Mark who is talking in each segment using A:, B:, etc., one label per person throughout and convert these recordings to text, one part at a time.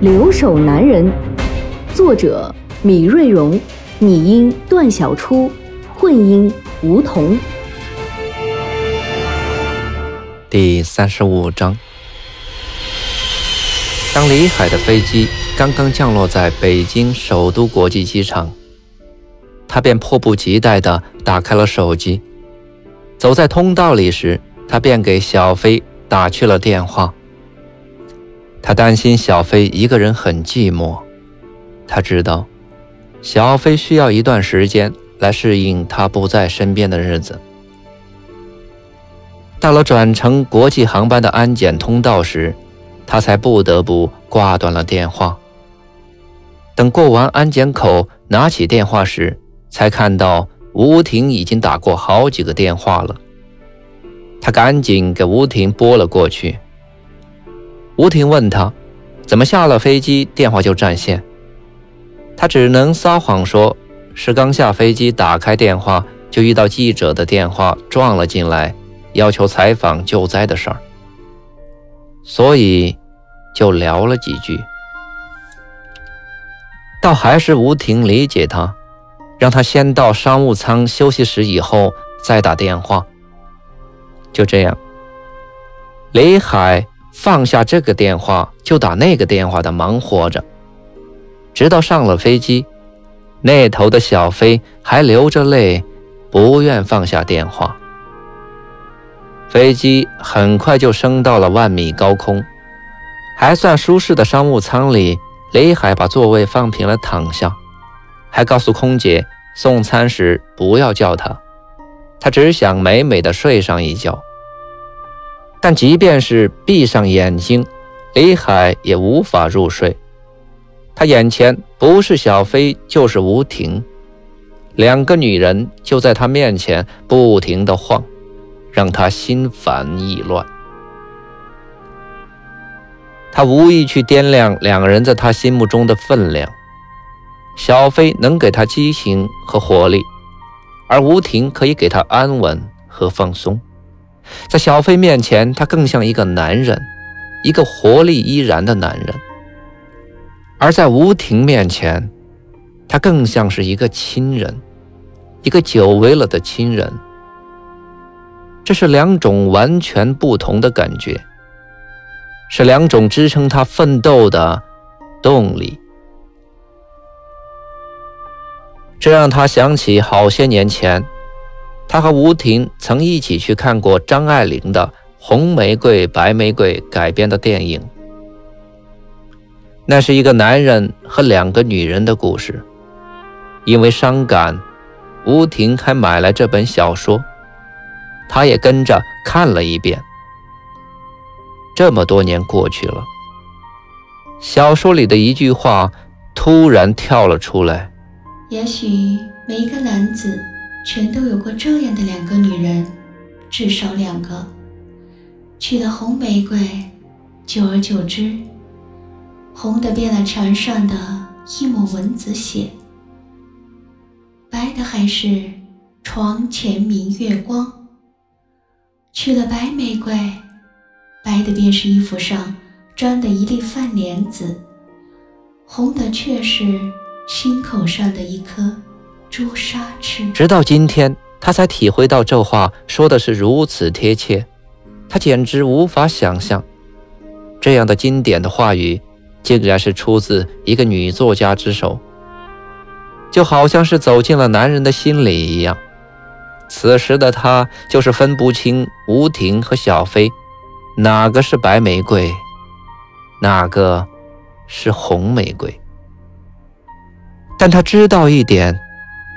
A: 留守男人》，作者米瑞荣，拟音段小初，混音吴桐。
B: 第三十五章，当李海的飞机。刚刚降落在北京首都国际机场，他便迫不及待地打开了手机。走在通道里时，他便给小飞打去了电话。他担心小飞一个人很寂寞，他知道小飞需要一段时间来适应他不在身边的日子。到了转乘国际航班的安检通道时，他才不得不挂断了电话。等过完安检口，拿起电话时，才看到吴婷已经打过好几个电话了。他赶紧给吴婷拨了过去。吴婷问他：“怎么下了飞机电话就占线？”他只能撒谎说：“是刚下飞机打开电话，就遇到记者的电话撞了进来，要求采访救灾的事儿，所以就聊了几句。”倒还是吴婷理解他，让他先到商务舱休息室，以后再打电话。就这样，李海放下这个电话就打那个电话的忙活着，直到上了飞机，那头的小飞还流着泪，不愿放下电话。飞机很快就升到了万米高空，还算舒适的商务舱里。雷海把座位放平了，躺下，还告诉空姐送餐时不要叫他，他只想美美的睡上一觉。但即便是闭上眼睛，李海也无法入睡。他眼前不是小飞，就是吴婷，两个女人就在他面前不停地晃，让他心烦意乱。他无意去掂量两个人在他心目中的分量。小飞能给他激情和活力，而吴婷可以给他安稳和放松。在小飞面前，他更像一个男人，一个活力依然的男人；而在吴婷面前，他更像是一个亲人，一个久违了的亲人。这是两种完全不同的感觉。是两种支撑他奋斗的动力，这让他想起好些年前，他和吴婷曾一起去看过张爱玲的《红玫瑰白玫瑰》改编的电影。那是一个男人和两个女人的故事。因为伤感，吴婷还买来这本小说，他也跟着看了一遍。这么多年过去了，小说里的一句话突然跳了出来：“
C: 也许每一个男子全都有过这样的两个女人，至少两个。娶了红玫瑰，久而久之，红的变了墙上的一抹蚊子血，白的还是床前明月光。娶了白玫瑰。”白的便是衣服上粘的一粒饭莲子，红的却是心口上的一颗朱砂痣。
B: 直到今天，他才体会到这话说的是如此贴切，他简直无法想象，这样的经典的话语，竟然是出自一个女作家之手，就好像是走进了男人的心里一样。此时的他就是分不清吴婷和小飞。哪个是白玫瑰，哪个是红玫瑰？但他知道一点，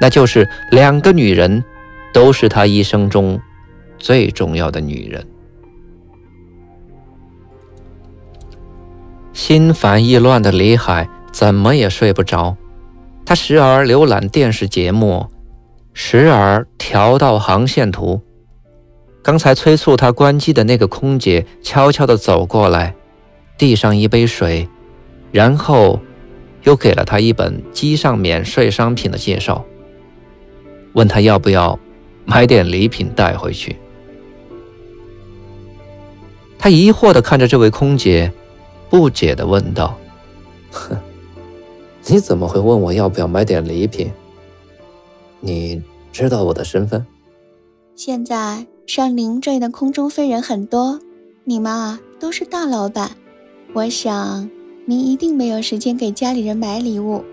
B: 那就是两个女人都是他一生中最重要的女人。心烦意乱的李海怎么也睡不着，他时而浏览电视节目，时而调到航线图。刚才催促他关机的那个空姐悄悄地走过来，递上一杯水，然后又给了他一本机上免税商品的介绍，问他要不要买点礼品带回去。他疑惑地看着这位空姐。不解地问道：“
D: 哼，你怎么会问我要不要买点礼品？你知道我的身份？
C: 现在上您这样的空中飞人很多，你们啊都是大老板，我想您一定没有时间给家里人买礼物。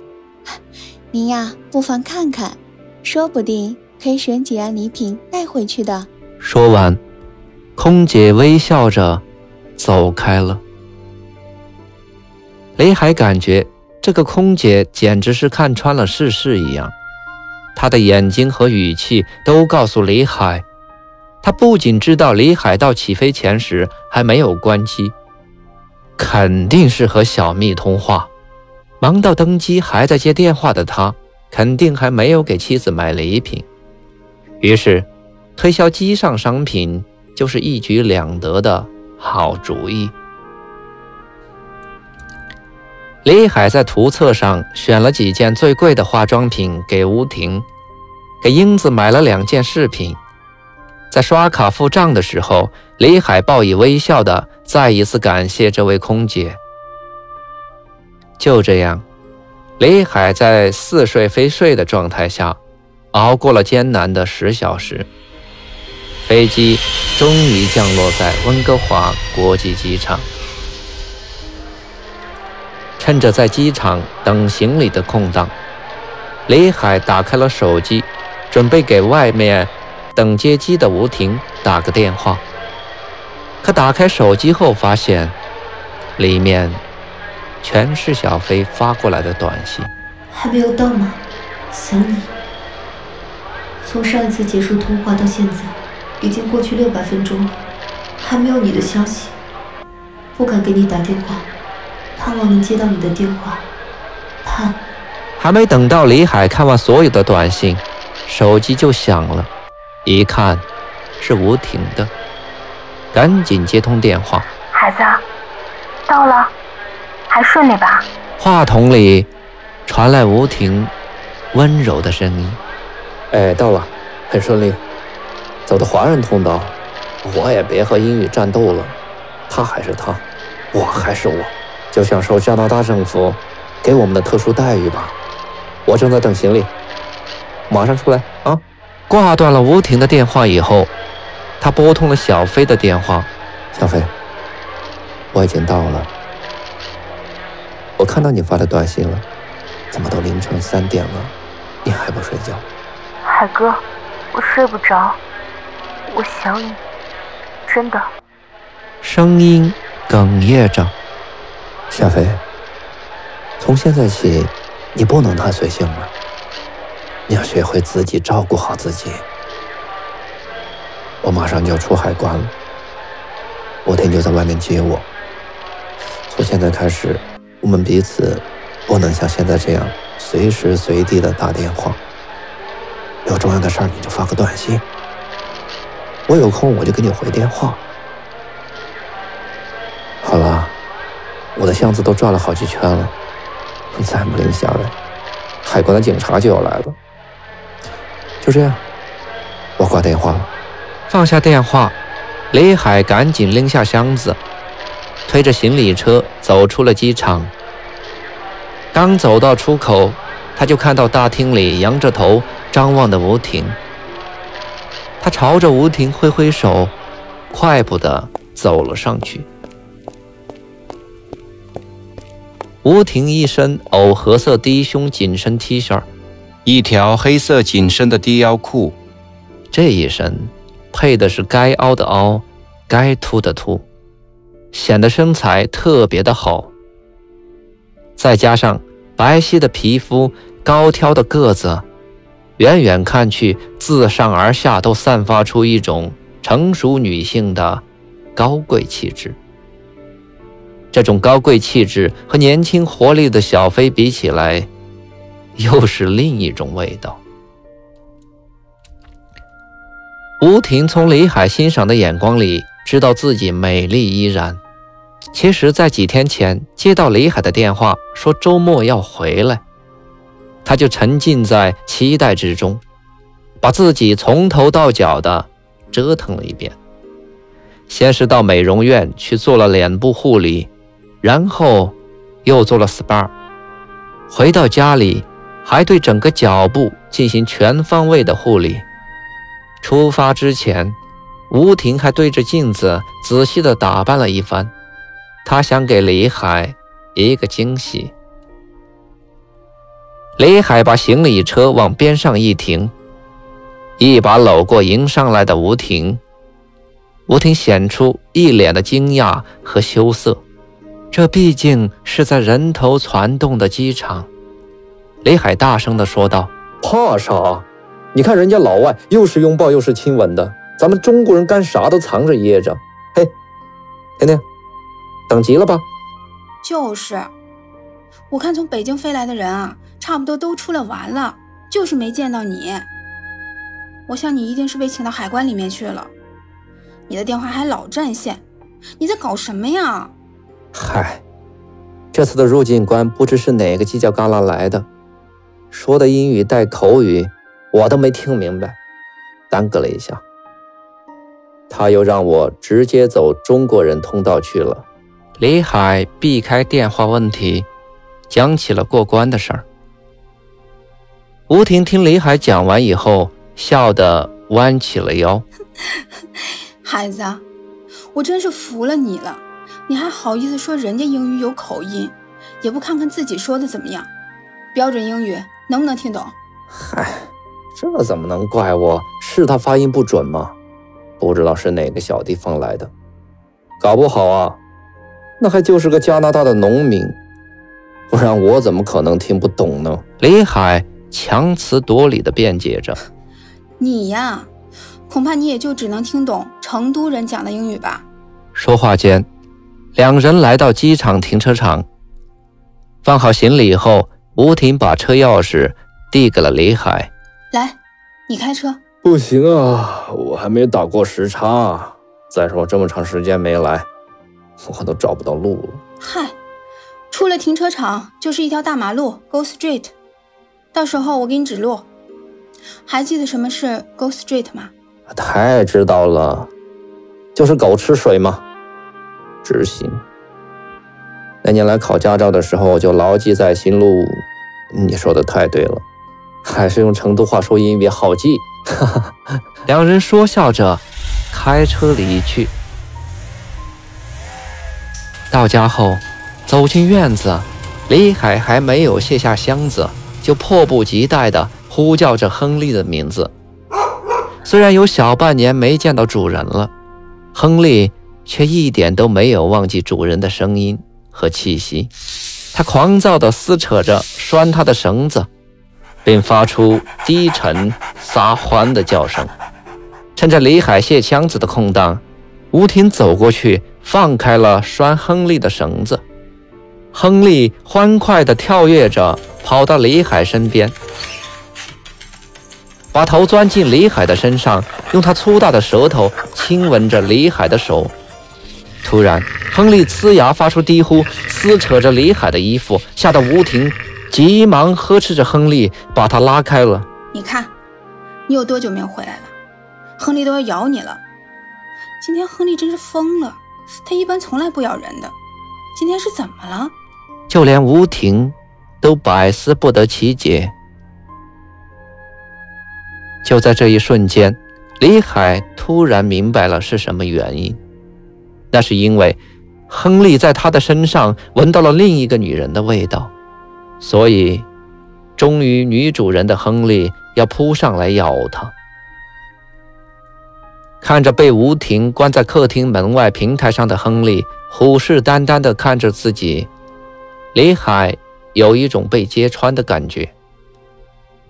C: 您呀，不妨看看，说不定可以选几样礼品带回去的。”
B: 说完，空姐微笑着走开了。雷海感觉这个空姐简直是看穿了世事一样，她的眼睛和语气都告诉李海，她不仅知道李海到起飞前时还没有关机，肯定是和小蜜通话，忙到登机还在接电话的他，肯定还没有给妻子买礼品，于是推销机上商品就是一举两得的好主意。李海在图册上选了几件最贵的化妆品给吴婷，给英子买了两件饰品。在刷卡付账的时候，李海报以微笑的再一次感谢这位空姐。就这样，李海在似睡非睡的状态下，熬过了艰难的十小时。飞机终于降落在温哥华国际机场。趁着在机场等行李的空档，李海打开了手机，准备给外面等接机的吴婷打个电话。可打开手机后，发现里面全是小飞发过来的短信：“
E: 还没有到吗？想你。从上一次结束通话到现在，已经过去六百分钟了，还没有你的消息，不敢给你打电话。”盼望能接到你的电话，盼。
B: 还没等到李海看完所有的短信，手机就响了。一看，是吴婷的，赶紧接通电话。
F: 孩子，到了，还顺利吧？
B: 话筒里传来吴婷温柔的声音：“
D: 哎，到了，很顺利，走的华人通道。我也别和英语战斗了，他还是他，我还是我。”就享受加拿大政府给我们的特殊待遇吧。我正在等行李，马上出来啊！
B: 挂断了吴婷的电话以后，他拨通了小飞的电话。
D: 小飞，我已经到了。我看到你发的短信了，怎么都凌晨三点了，你还不睡觉？
F: 海哥，我睡不着，我想你，真的。
B: 声音哽咽着。
D: 夏飞，从现在起，你不能太随性了。你要学会自己照顾好自己。我马上就要出海关了，吴婷就在外面接我。从现在开始，我们彼此不能像现在这样随时随地的打电话。有重要的事儿你就发个短信，我有空我就给你回电话。好了。我的箱子都转了好几圈了，再不拎下来，海关的警察就要来了。就这样，我挂电话了。
B: 放下电话，李海赶紧拎下箱子，推着行李车走出了机场。刚走到出口，他就看到大厅里仰着头张望的吴婷。他朝着吴婷挥挥手，快步地走了上去。吴婷一身藕荷色低胸紧身 T 恤，一条黑色紧身的低腰裤，这一身配的是该凹的凹，该凸的凸，显得身材特别的好。再加上白皙的皮肤、高挑的个子，远远看去，自上而下都散发出一种成熟女性的高贵气质。这种高贵气质和年轻活力的小飞比起来，又是另一种味道。吴婷从李海欣赏的眼光里知道自己美丽依然。其实，在几天前接到李海的电话，说周末要回来，他就沉浸在期待之中，把自己从头到脚的折腾了一遍。先是到美容院去做了脸部护理，然后又做了 SPA。回到家里，还对整个脚部进行全方位的护理。出发之前，吴婷还对着镜子仔细的打扮了一番，她想给李海一个惊喜。李海把行李车往边上一停，一把搂过迎上来的吴婷。吴婷显出一脸的惊讶和羞涩，这毕竟是在人头攒动的机场。李海大声地说道：“
D: 怕啥？你看人家老外又是拥抱又是亲吻的，咱们中国人干啥都藏着掖着。嘿，婷婷，等急了吧？
G: 就是，我看从北京飞来的人啊，差不多都出来玩了，就是没见到你。我想你一定是被请到海关里面去了。”你的电话还老占线，你在搞什么呀？
D: 嗨，这次的入境官不知是哪个犄角旮旯来的，说的英语带口语，我都没听明白，耽搁了一下。他又让我直接走中国人通道去了。
B: 李海避开电话问题，讲起了过关的事儿。吴婷听李海讲完以后，笑得弯起了腰。
G: 孩子，我真是服了你了！你还好意思说人家英语有口音，也不看看自己说的怎么样？标准英语能不能听懂？
D: 嗨，这怎么能怪我？是他发音不准吗？不知道是哪个小地方来的，搞不好啊，那还就是个加拿大的农民，不然我怎么可能听不懂呢？
B: 李海强词夺理的辩解着：“
G: 你呀。”恐怕你也就只能听懂成都人讲的英语吧。
B: 说话间，两人来到机场停车场，放好行李后，吴婷把车钥匙递给了李海：“
G: 来，你开车。”“
D: 不行啊，我还没打过时差。再说这么长时间没来，我都找不到路了。”“
G: 嗨，出了停车场就是一条大马路，Go Street。到时候我给你指路。还记得什么是 Go Street 吗？”
D: 太知道了，就是狗吃水嘛。执行。那年来考驾照的时候，就牢记在心路。你说的太对了，还是用成都话说音乐好记。哈哈。
B: 两人说笑着开车离去。到家后，走进院子，李海还没有卸下箱子，就迫不及待地呼叫着亨利的名字。虽然有小半年没见到主人了，亨利却一点都没有忘记主人的声音和气息。他狂躁地撕扯着拴他的绳子，并发出低沉撒欢的叫声。趁着李海卸枪子的空档，吴婷走过去放开了拴亨利的绳子。亨利欢快地跳跃着跑到李海身边。把头钻进李海的身上，用他粗大的舌头亲吻着李海的手。突然，亨利呲牙发出低呼，撕扯着李海的衣服，吓得吴婷急忙呵斥着亨利，把他拉开了。
G: 你看，你有多久没有回来了？亨利都要咬你了。今天亨利真是疯了，他一般从来不咬人的，今天是怎么了？
B: 就连吴婷都百思不得其解。就在这一瞬间，李海突然明白了是什么原因。那是因为亨利在他的身上闻到了另一个女人的味道，所以忠于女主人的亨利要扑上来咬他。看着被吴婷关在客厅门外平台上的亨利，虎视眈眈地看着自己，李海有一种被揭穿的感觉。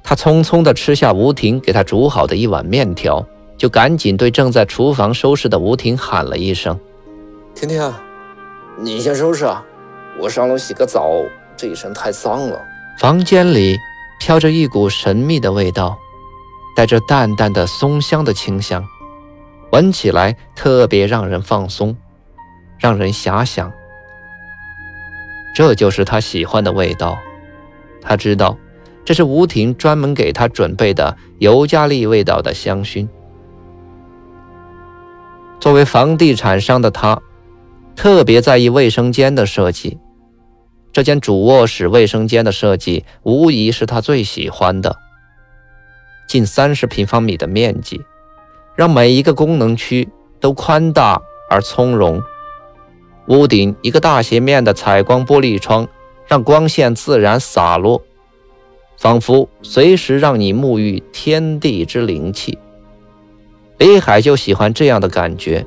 B: 他匆匆地吃下吴婷给他煮好的一碗面条，就赶紧对正在厨房收拾的吴婷喊了一声：“
D: 婷婷，你先收拾啊，我上楼洗个澡，这一身太脏了。
B: 房间里飘着一股神秘的味道，带着淡淡的松香的清香，闻起来特别让人放松，让人遐想。这就是他喜欢的味道，他知道，这是吴婷专门给他准备的尤加利味道的香薰。作为房地产商的他，特别在意卫生间的设计。这间主卧室卫生间的设计，无疑是他最喜欢的。近三十平方米的面积，让每一个功能区都宽大而从容。屋顶一个大斜面的采光玻璃窗，让光线自然洒落，仿佛随时让你沐浴天地之灵气。李海就喜欢这样的感觉。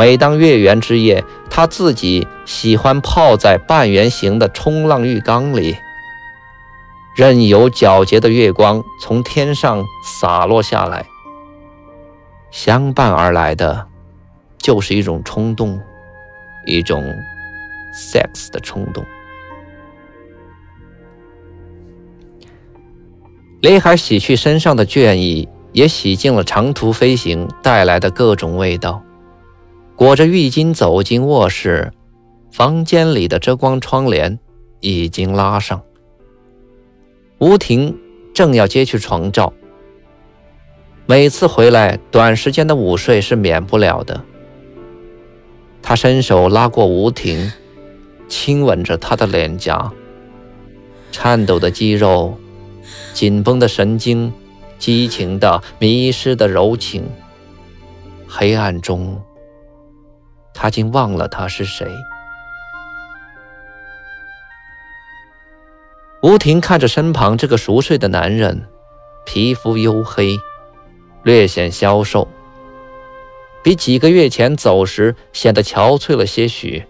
B: 每当月圆之夜，他自己喜欢泡在半圆形的冲浪浴缸里，任由皎洁的月光从天上洒落下来。相伴而来的，就是一种冲动。一种 sex 的冲动。雷海洗去身上的倦意，也洗净了长途飞行带来的各种味道。裹着浴巾走进卧室，房间里的遮光窗帘已经拉上。吴婷正要揭去床罩。每次回来，短时间的午睡是免不了的。他伸手拉过吴婷，亲吻着她的脸颊。颤抖的肌肉，紧绷的神经，激情的、迷失的柔情。黑暗中，他竟忘了他是谁。吴婷看着身旁这个熟睡的男人，皮肤黝黑，略显消瘦。比几个月前走时显得憔悴了些许。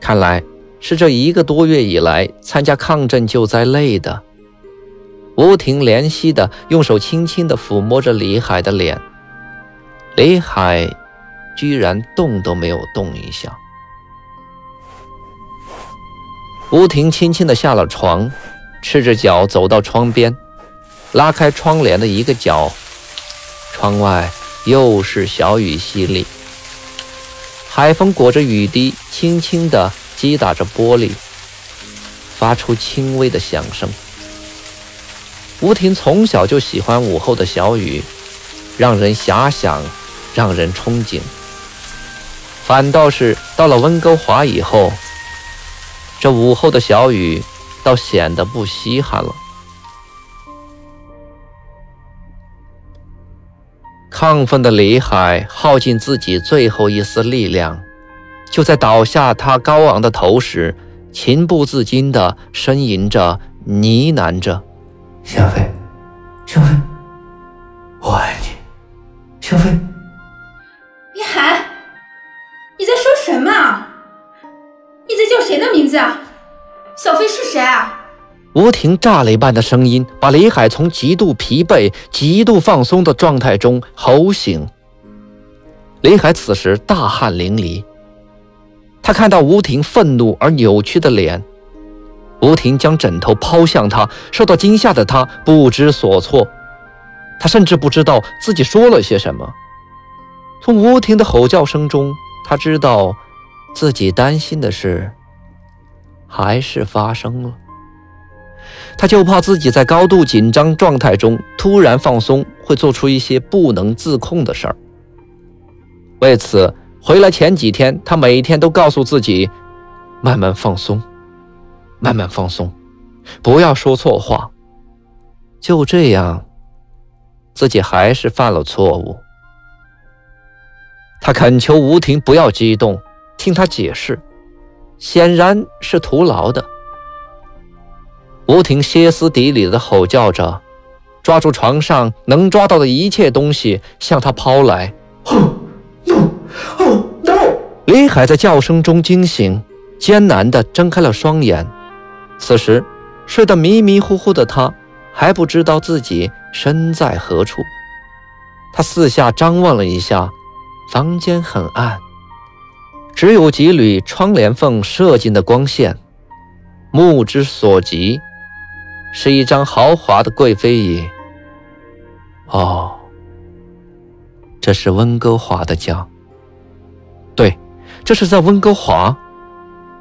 B: 看来是这一个多月以来参加抗震救灾累的。吴婷怜惜的用手轻轻的抚摸着李海的脸，李海居然动都没有动一下。吴婷轻轻的下了床，赤着脚走到窗边，拉开窗帘的一个角，窗外。又是小雨淅沥，海风裹着雨滴，轻轻地击打着玻璃，发出轻微的响声。吴婷从小就喜欢午后的小雨，让人遐想，让人憧憬。反倒是到了温哥华以后，这午后的小雨倒显得不稀罕了。亢奋的李海耗尽自己最后一丝力量，就在倒下他高昂的头时，情不自禁地呻吟着、呢喃着：“
D: 小飞，小飞，我爱你，小飞。”
G: 谁啊？
B: 吴婷炸雷般的声音把李海从极度疲惫、极度放松的状态中吼醒。李海此时大汗淋漓，他看到吴婷愤怒而扭曲的脸，吴婷将枕头抛向他，受到惊吓的他不知所措，他甚至不知道自己说了些什么。从吴婷的吼叫声中，他知道自己担心的是还是发生了。他就怕自己在高度紧张状态中突然放松，会做出一些不能自控的事儿。为此，回来前几天，他每天都告诉自己：慢慢放松，慢慢放松，不要说错话。就这样，自己还是犯了错误。他恳求吴婷不要激动，听他解释，显然是徒劳的。吴婷歇斯底里的吼叫着，抓住床上能抓到的一切东西向他抛来。
D: no！
B: 李海在叫声中惊醒，艰难地睁开了双眼。此时，睡得迷迷糊糊的他还不知道自己身在何处。他四下张望了一下，房间很暗，只有几缕窗帘缝射进的光线，目之所及是一张豪华的贵妃椅。哦，这是温哥华的家。对，这是在温哥华。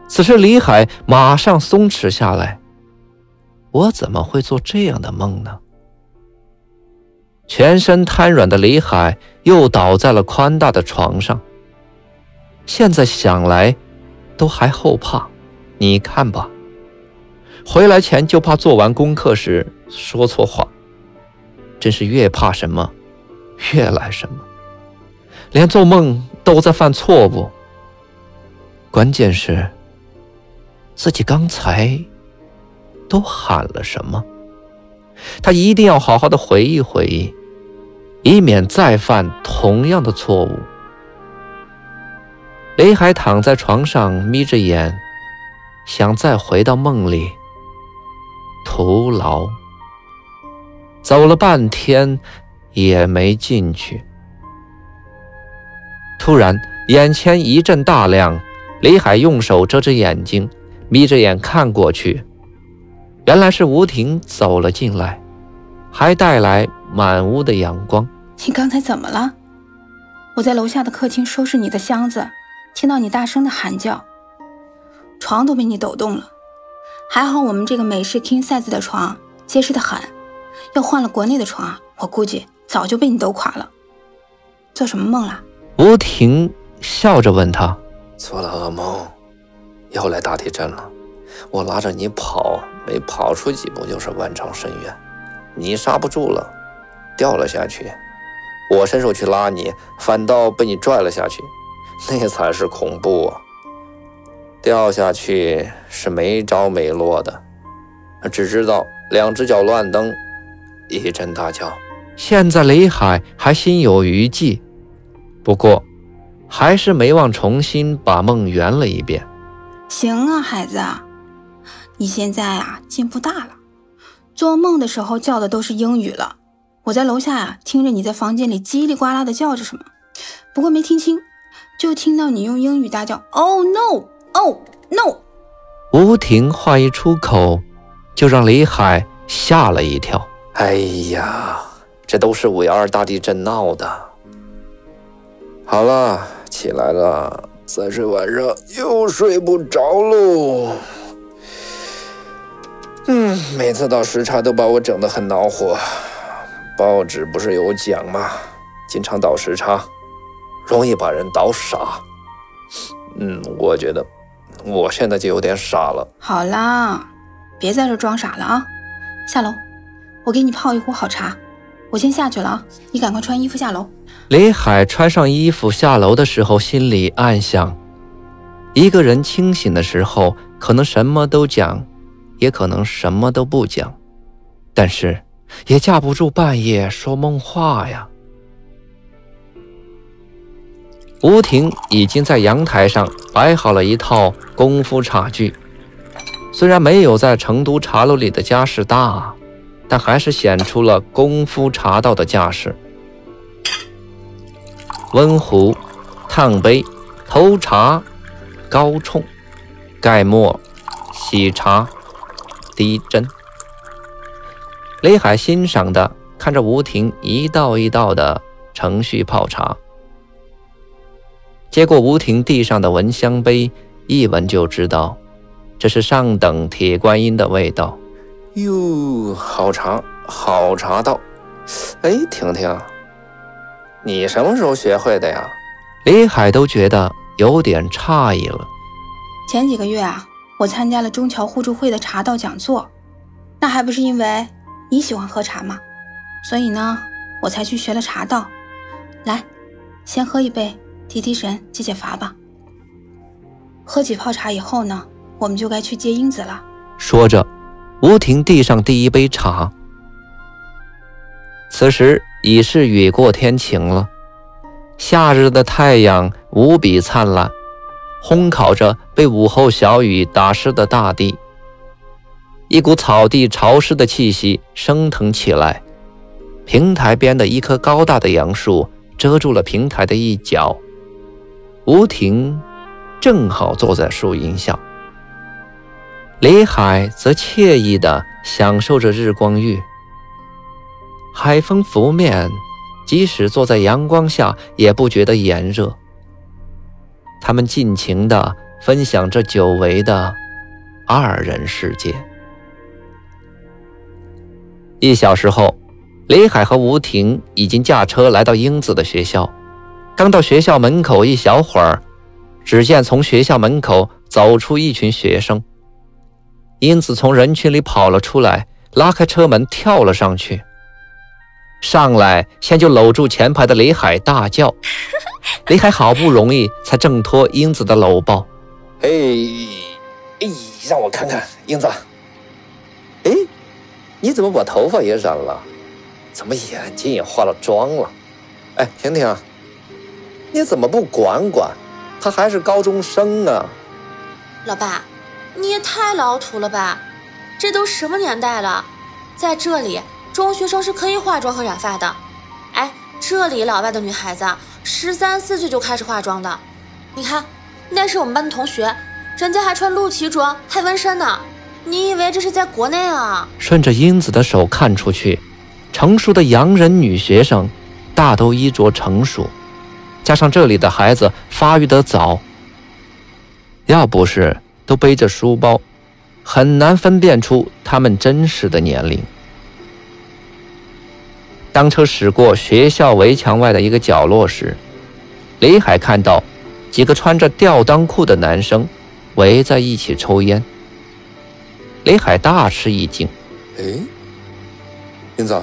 B: 此时，李海马上松弛下来。我怎么会做这样的梦呢？全身瘫软的李海又倒在了宽大的床上。现在想来，都还后怕。你看吧，回来前就怕做完功课时说错话，真是越怕什么，越来什么，连做梦都在犯错误。关键是，自己刚才都喊了什么？他一定要好好的回忆回忆，以免再犯同样的错误。雷海躺在床上，眯着眼，想再回到梦里，徒劳。走了半天，也没进去。突然，眼前一阵大亮，雷海用手遮着眼睛，眯着眼看过去，原来是吴婷走了进来，还带来满屋的阳光。
G: 你刚才怎么了？我在楼下的客厅收拾你的箱子。听到你大声的喊叫，床都被你抖动了。还好我们这个美式 king size 的床结实的很，要换了国内的床，我估计早就被你抖垮了。做什么梦了？
B: 吴婷笑着问他。
D: 做了噩梦，又来大地震了。我拉着你跑，没跑出几步就是万丈深渊，你刹不住了，掉了下去。我伸手去拉你，反倒被你拽了下去。那才是恐怖啊！掉下去是没着没落的，只知道两只脚乱蹬，一阵大叫。
B: 现在雷海还心有余悸，不过还是没忘重新把梦圆了一遍。
G: 行啊，孩子，你现在啊进步大了，做梦的时候叫的都是英语了。我在楼下啊听着你在房间里叽里呱啦的叫着什么，不过没听清。就听到你用英语大叫：“Oh no! Oh no!”
B: 吴婷话一出口，就让李海吓了一跳。
D: 哎呀，这都是五幺二大地震闹的。好了，起来了，再睡晚上又睡不着喽。嗯，每次倒时差都把我整得很恼火。报纸不是有讲吗？经常倒时差。容易把人捣傻，嗯，我觉得我现在就有点傻了。
G: 好啦，别在这装傻了啊！下楼，我给你泡一壶好茶。我先下去了啊，你赶快穿衣服下楼。
B: 李海穿上衣服下楼的时候，心里暗想：一个人清醒的时候，可能什么都讲，也可能什么都不讲，但是也架不住半夜说梦话呀。吴婷已经在阳台上摆好了一套功夫茶具，虽然没有在成都茶楼里的家世大，但还是显出了功夫茶道的架势。温壶、烫杯、投茶、高冲、盖沫、洗茶、滴针。雷海欣赏的看着吴婷一道一道的程序泡茶。接过吴婷地上的闻香杯，一闻就知道，这是上等铁观音的味道。
D: 哟，好茶，好茶道。哎，婷婷，你什么时候学会的呀？
B: 李海都觉得有点诧异了。
G: 前几个月啊，我参加了中侨互助会的茶道讲座，那还不是因为你喜欢喝茶吗？所以呢，我才去学了茶道。来，先喝一杯。提提神，解解乏吧。喝几泡茶以后呢，我们就该去接英子了。
B: 说着，吴婷递上第一杯茶。此时已是雨过天晴了，夏日的太阳无比灿烂，烘烤着被午后小雨打湿的大地。一股草地潮湿的气息升腾起来。平台边的一棵高大的杨树遮住了平台的一角。吴婷正好坐在树荫下。李海则惬意地享受着日光浴，海风拂面，即使坐在阳光下也不觉得炎热。他们尽情地分享着久违的二人世界。一小时后，李海和吴婷已经驾车来到英子的学校。刚到学校门口一小会儿，只见从学校门口走出一群学生。英子从人群里跑了出来，拉开车门跳了上去。上来先就搂住前排的李海大叫。李海好不容易才挣脱英子的搂抱。
D: 哎哎，让我看看，英子。哎。你怎么把头发也染了？怎么眼睛也化了妆了？哎，婷婷，你怎么不管管？他还是高中生啊。
H: 老爸，你也太老土了吧！这都什么年代了，在这里中学生是可以化妆和染发的。哎，这里老外的女孩子十三四岁就开始化妆的。你看，那是我们班的同学，人家还穿露脐装，还纹身呢。你以为这是在国内啊？
B: 顺着英子的手看出去，成熟的洋人女学生大都衣着成熟，加上这里的孩子发育得早，要不是都背着书包，很难分辨出他们真实的年龄。当车驶过学校围墙外的一个角落时，李海看到几个穿着吊裆裤的男生围在一起抽烟。李海大吃一惊：“
D: 哎，英子，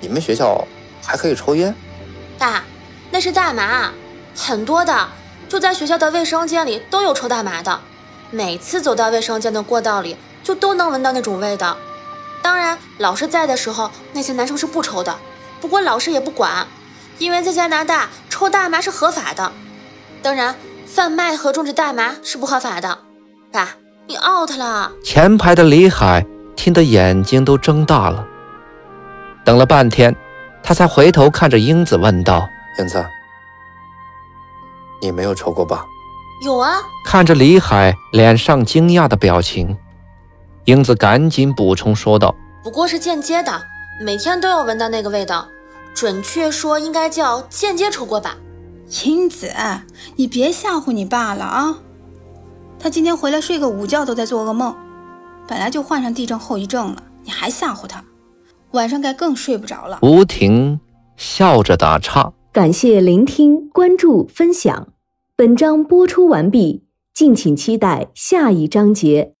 D: 你们学校还可以抽烟？
H: 大，那是大麻，很多的，就在学校的卫生间里都有抽大麻的。每次走到卫生间的过道里，就都能闻到那种味道。当然，老师在的时候，那些男生是不抽的。不过老师也不管，因为在加拿大抽大麻是合法的。当然，贩卖和种植大麻是不合法的。爸。”你 out 了！
B: 前排的李海听得眼睛都睁大了。等了半天，他才回头看着英子问道：“
D: 英子，你没有抽过吧？”“
H: 有啊。”
B: 看着李海脸上惊讶的表情，英子赶紧补充说道：“
H: 不过是间接的，每天都要闻到那个味道。准确说，应该叫间接抽过吧。”
G: 英子，你别吓唬你爸了啊！他今天回来睡个午觉都在做噩梦，本来就患上地震后遗症了，你还吓唬他，晚上该更睡不着了。
B: 吴婷笑着打岔：“
A: 感谢聆听、关注、分享，本章播出完毕，敬请期待下一章节。”